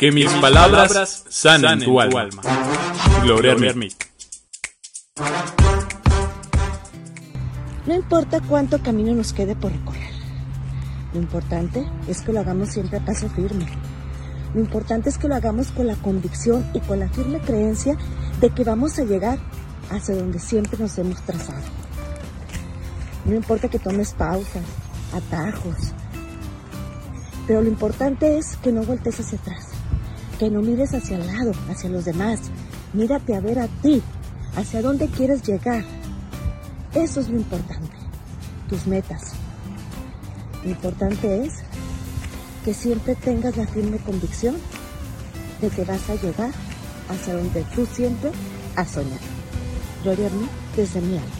Que mis palabras sanen tu alma. Gloria Hermit. No importa cuánto camino nos quede por recorrer. Lo importante es que lo hagamos siempre a paso firme. Lo importante es que lo hagamos con la convicción y con la firme creencia de que vamos a llegar hacia donde siempre nos hemos trazado. No importa que tomes pausas, atajos, pero lo importante es que no voltees hacia atrás que no mires hacia el lado, hacia los demás. Mírate a ver a ti, hacia dónde quieres llegar. Eso es lo importante, tus metas. Lo importante es que siempre tengas la firme convicción de que vas a llegar hacia donde tú siempre has soñado. Gloria a mí desde mi alma.